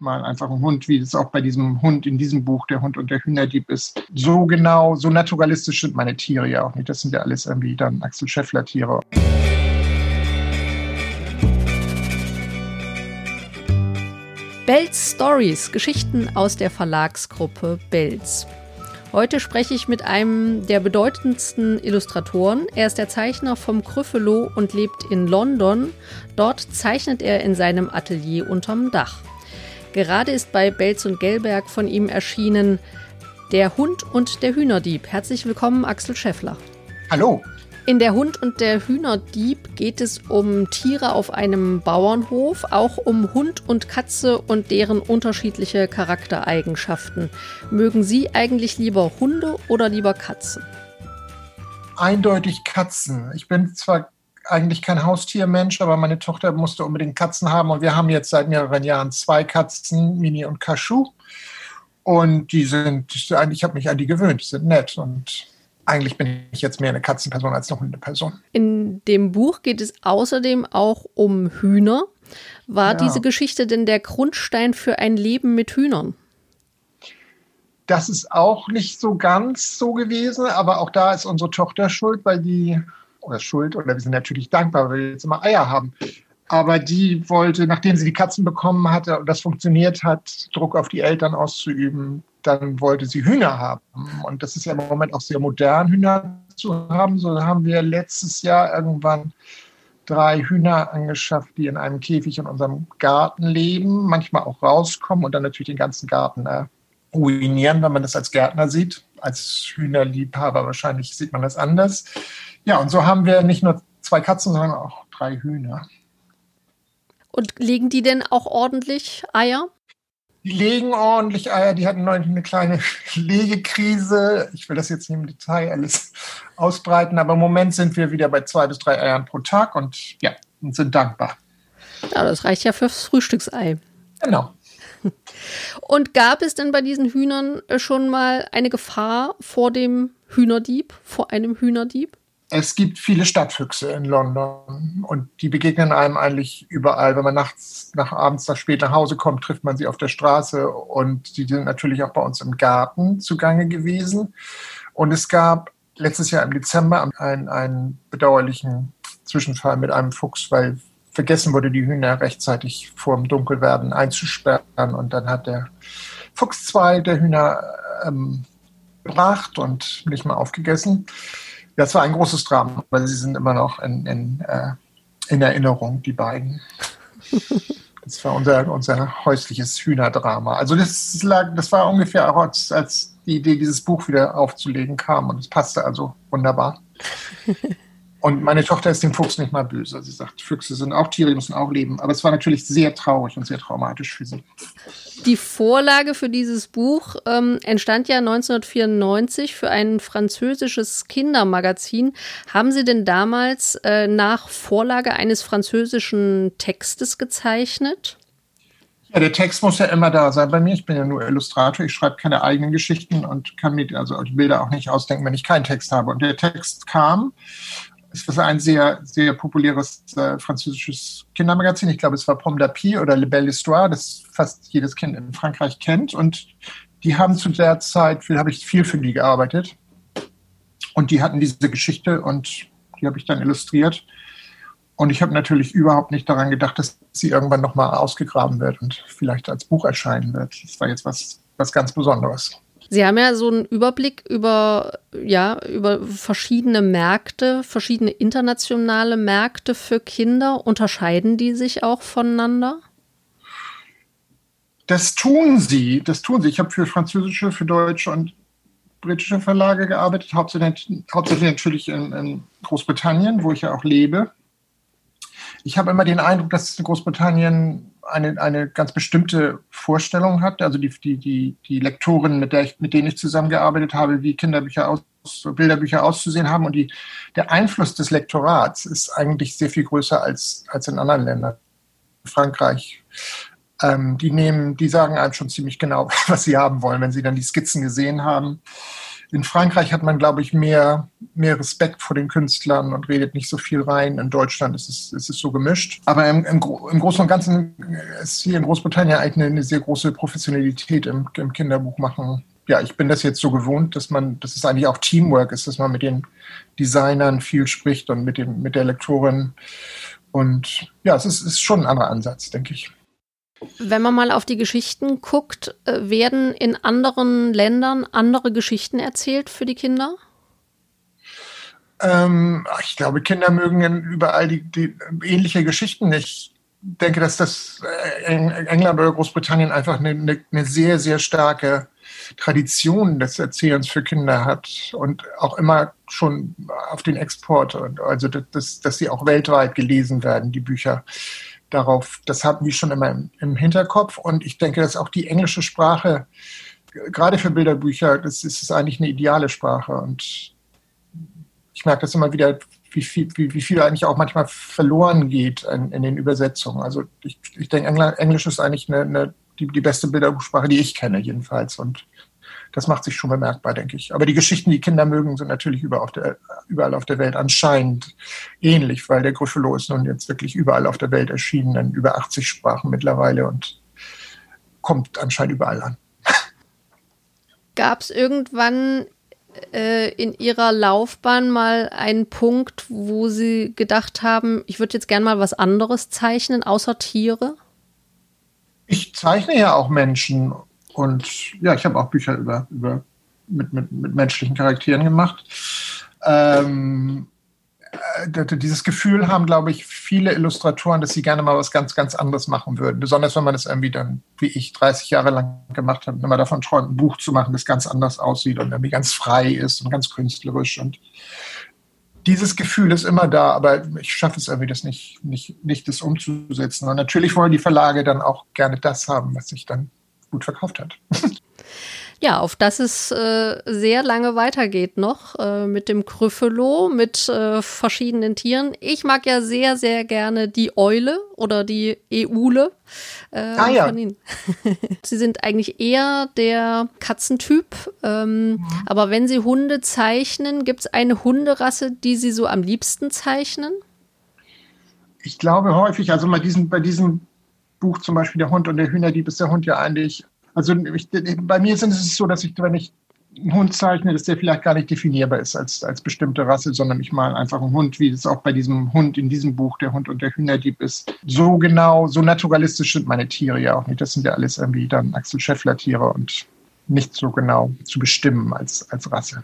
mal einfach ein Hund, wie es auch bei diesem Hund in diesem Buch, der Hund und der Hühnerdieb ist. So genau, so naturalistisch sind meine Tiere ja auch nicht. Das sind ja alles irgendwie dann Axel Scheffler Tiere. Bells Stories, Geschichten aus der Verlagsgruppe Bells. Heute spreche ich mit einem der bedeutendsten Illustratoren. Er ist der Zeichner vom Kryphelo und lebt in London. Dort zeichnet er in seinem Atelier unterm Dach. Gerade ist bei Belz und Gelberg von ihm erschienen Der Hund und der Hühnerdieb. Herzlich willkommen, Axel Scheffler. Hallo. In Der Hund und der Hühnerdieb geht es um Tiere auf einem Bauernhof, auch um Hund und Katze und deren unterschiedliche Charaktereigenschaften. Mögen Sie eigentlich lieber Hunde oder lieber Katzen? Eindeutig Katzen. Ich bin zwar eigentlich kein Haustiermensch, aber meine Tochter musste unbedingt Katzen haben und wir haben jetzt seit mehreren Jahren zwei Katzen, Mini und Kaschu. Und die sind, ich habe mich an die gewöhnt, die sind nett und eigentlich bin ich jetzt mehr eine Katzenperson als eine Hundeperson. In dem Buch geht es außerdem auch um Hühner. War ja. diese Geschichte denn der Grundstein für ein Leben mit Hühnern? Das ist auch nicht so ganz so gewesen, aber auch da ist unsere Tochter schuld, weil die, oder schuld, oder wir sind natürlich dankbar, weil wir jetzt immer Eier haben. Aber die wollte, nachdem sie die Katzen bekommen hatte und das funktioniert hat, Druck auf die Eltern auszuüben, dann wollte sie Hühner haben. Und das ist ja im Moment auch sehr modern, Hühner zu haben. So haben wir letztes Jahr irgendwann drei Hühner angeschafft, die in einem Käfig in unserem Garten leben, manchmal auch rauskommen und dann natürlich den ganzen Garten ruinieren, wenn man das als Gärtner sieht. Als Hühnerliebhaber wahrscheinlich sieht man das anders. Ja, und so haben wir nicht nur zwei Katzen, sondern auch drei Hühner. Und legen die denn auch ordentlich Eier? Die legen ordentlich Eier, die hatten neulich eine kleine Legekrise. Ich will das jetzt nicht im Detail alles ausbreiten, aber im Moment sind wir wieder bei zwei bis drei Eiern pro Tag und ja, und sind dankbar. Ja, das reicht ja fürs Frühstücksei. Genau. Und gab es denn bei diesen Hühnern schon mal eine Gefahr vor dem Hühnerdieb, vor einem Hühnerdieb? Es gibt viele Stadtfüchse in London und die begegnen einem eigentlich überall. Wenn man nachts, nach abends, nach spät nach Hause kommt, trifft man sie auf der Straße und die sind natürlich auch bei uns im Garten zugange gewesen. Und es gab letztes Jahr im Dezember einen, einen bedauerlichen Zwischenfall mit einem Fuchs, weil vergessen wurde, die Hühner rechtzeitig vor dem Dunkelwerden einzusperren und dann hat der Fuchs zwei der Hühner ähm, gebracht und nicht mal aufgegessen. Das war ein großes Drama, weil sie sind immer noch in, in, äh, in Erinnerung, die beiden. Das war unser, unser häusliches Hühnerdrama. Also das, lag, das war ungefähr auch als, als die Idee, dieses Buch wieder aufzulegen kam und es passte also wunderbar. Und meine Tochter ist dem Fuchs nicht mal böse. Sie sagt, Füchse sind auch Tiere, die müssen auch leben. Aber es war natürlich sehr traurig und sehr traumatisch für sie. Die Vorlage für dieses Buch ähm, entstand ja 1994 für ein französisches Kindermagazin. Haben Sie denn damals äh, nach Vorlage eines französischen Textes gezeichnet? Ja, der Text muss ja immer da sein bei mir. Ich bin ja nur Illustrator. Ich schreibe keine eigenen Geschichten und kann mir also die Bilder auch nicht ausdenken, wenn ich keinen Text habe. Und der Text kam es war ein sehr, sehr populäres äh, französisches Kindermagazin. Ich glaube, es war Pomme d'Api oder Le Belle Histoire, das fast jedes Kind in Frankreich kennt. Und die haben zu der Zeit, viel habe ich viel für die gearbeitet. Und die hatten diese Geschichte und die habe ich dann illustriert. Und ich habe natürlich überhaupt nicht daran gedacht, dass sie irgendwann nochmal ausgegraben wird und vielleicht als Buch erscheinen wird. Das war jetzt was, was ganz Besonderes. Sie haben ja so einen Überblick über, ja, über verschiedene Märkte, verschiedene internationale Märkte für Kinder. Unterscheiden die sich auch voneinander? Das tun sie, das tun sie. Ich habe für französische, für deutsche und britische Verlage gearbeitet, hauptsächlich, hauptsächlich natürlich in, in Großbritannien, wo ich ja auch lebe. Ich habe immer den Eindruck, dass Großbritannien eine, eine ganz bestimmte Vorstellung hat. Also die, die, die, die Lektoren, mit, der ich, mit denen ich zusammengearbeitet habe, wie Kinderbücher aus, Bilderbücher auszusehen haben. Und die, der Einfluss des Lektorats ist eigentlich sehr viel größer als, als in anderen Ländern. Frankreich. Ähm, die nehmen, die sagen einem schon ziemlich genau, was sie haben wollen, wenn sie dann die Skizzen gesehen haben. In Frankreich hat man, glaube ich, mehr, mehr Respekt vor den Künstlern und redet nicht so viel rein. In Deutschland ist es, ist es so gemischt. Aber im, im, im Großen und Ganzen ist hier in Großbritannien eigentlich eine, sehr große Professionalität im, im Kinderbuchmachen. Ja, ich bin das jetzt so gewohnt, dass man, dass es eigentlich auch Teamwork ist, dass man mit den Designern viel spricht und mit, dem, mit der Lektorin. Und ja, es ist, ist schon ein anderer Ansatz, denke ich. Wenn man mal auf die Geschichten guckt, äh, werden in anderen Ländern andere Geschichten erzählt für die Kinder? Ähm, ich glaube, Kinder mögen überall die, die ähnliche Geschichten. Ich denke, dass das äh, England oder Großbritannien einfach eine, eine, sehr, sehr starke Tradition des Erzählens für Kinder hat und auch immer schon auf den Export, also dass, dass sie auch weltweit gelesen werden, die Bücher darauf, das hatten die schon immer im, im Hinterkopf. Und ich denke, dass auch die englische Sprache, gerade für Bilderbücher, das ist, ist eigentlich eine ideale Sprache. Und ich merke das immer wieder, wie viel, wie, wie viel eigentlich auch manchmal verloren geht in, in den Übersetzungen. Also ich, ich denke, Englisch ist eigentlich eine, eine, die, die beste Bilderbuchsprache, die ich kenne jedenfalls. Und das macht sich schon bemerkbar, denke ich. Aber die Geschichten, die Kinder mögen, sind natürlich überall auf der, überall auf der Welt anscheinend ähnlich, weil der Gruffalo ist nun jetzt wirklich überall auf der Welt erschienen, in über 80 Sprachen mittlerweile und kommt anscheinend überall an. Gab es irgendwann äh, in Ihrer Laufbahn mal einen Punkt, wo Sie gedacht haben, ich würde jetzt gerne mal was anderes zeichnen, außer Tiere? Ich zeichne ja auch Menschen und ja, ich habe auch Bücher über, über mit, mit, mit menschlichen Charakteren gemacht. Ähm, äh, dieses Gefühl haben, glaube ich, viele Illustratoren, dass sie gerne mal was ganz, ganz anderes machen würden. Besonders wenn man das irgendwie dann, wie ich, 30 Jahre lang gemacht habe, wenn man davon träumt, ein Buch zu machen, das ganz anders aussieht und irgendwie ganz frei ist und ganz künstlerisch. Und dieses Gefühl ist immer da, aber ich schaffe es irgendwie, das nicht, nicht, nicht das umzusetzen. Und natürlich wollen die Verlage dann auch gerne das haben, was sich dann gut verkauft hat. Ja, auf das es äh, sehr lange weitergeht noch äh, mit dem Kryphelo, mit äh, verschiedenen Tieren. Ich mag ja sehr, sehr gerne die Eule oder die Eule. Äh, ah, ja. Sie sind eigentlich eher der Katzentyp. Ähm, mhm. Aber wenn Sie Hunde zeichnen, gibt es eine Hunderasse, die Sie so am liebsten zeichnen? Ich glaube häufig, also bei diesem, bei diesem Buch zum Beispiel Der Hund und der Hühnerdieb ist der Hund ja eigentlich, also ich, bei mir ist es so, dass ich, wenn ich einen Hund zeichne, dass der vielleicht gar nicht definierbar ist als, als bestimmte Rasse, sondern ich mal einfach einen Hund, wie es auch bei diesem Hund in diesem Buch, der Hund und der Hühnerdieb ist. So genau, so naturalistisch sind meine Tiere ja auch nicht. Das sind ja alles irgendwie dann Axel Scheffler-Tiere und nicht so genau zu bestimmen als, als Rasse.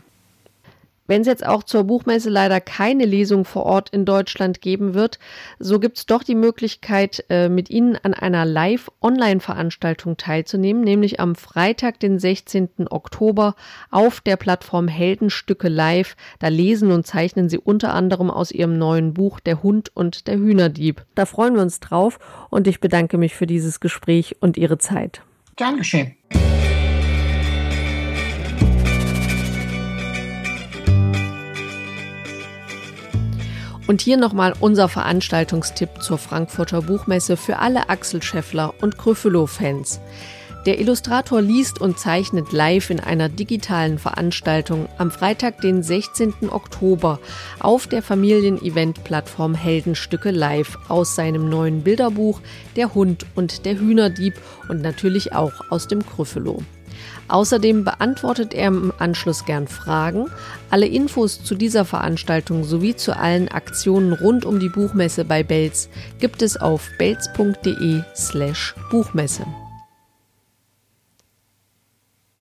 Wenn es jetzt auch zur Buchmesse leider keine Lesung vor Ort in Deutschland geben wird, so gibt es doch die Möglichkeit, äh, mit Ihnen an einer Live-Online-Veranstaltung teilzunehmen, nämlich am Freitag, den 16. Oktober auf der Plattform Heldenstücke Live. Da lesen und zeichnen Sie unter anderem aus Ihrem neuen Buch Der Hund und der Hühnerdieb. Da freuen wir uns drauf und ich bedanke mich für dieses Gespräch und Ihre Zeit. Gern Und hier nochmal unser Veranstaltungstipp zur Frankfurter Buchmesse für alle Axel Scheffler und Gryffalo-Fans. Der Illustrator liest und zeichnet live in einer digitalen Veranstaltung am Freitag, den 16. Oktober auf der Familienevent-Plattform Heldenstücke Live aus seinem neuen Bilderbuch Der Hund und der Hühnerdieb und natürlich auch aus dem Gryffalo. Außerdem beantwortet er im Anschluss gern Fragen. Alle Infos zu dieser Veranstaltung sowie zu allen Aktionen rund um die Buchmesse bei Belz gibt es auf belz.de slash Buchmesse.